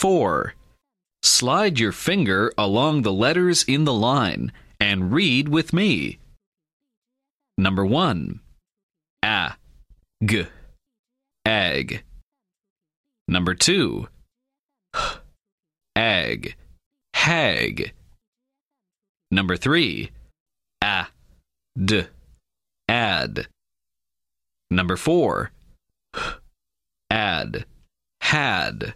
4. Slide your finger along the letters in the line and read with me. Number 1. A. G. Egg. Number 2. H. egg. Hag. Number 3. A. D. Add. Number 4. Add. Had.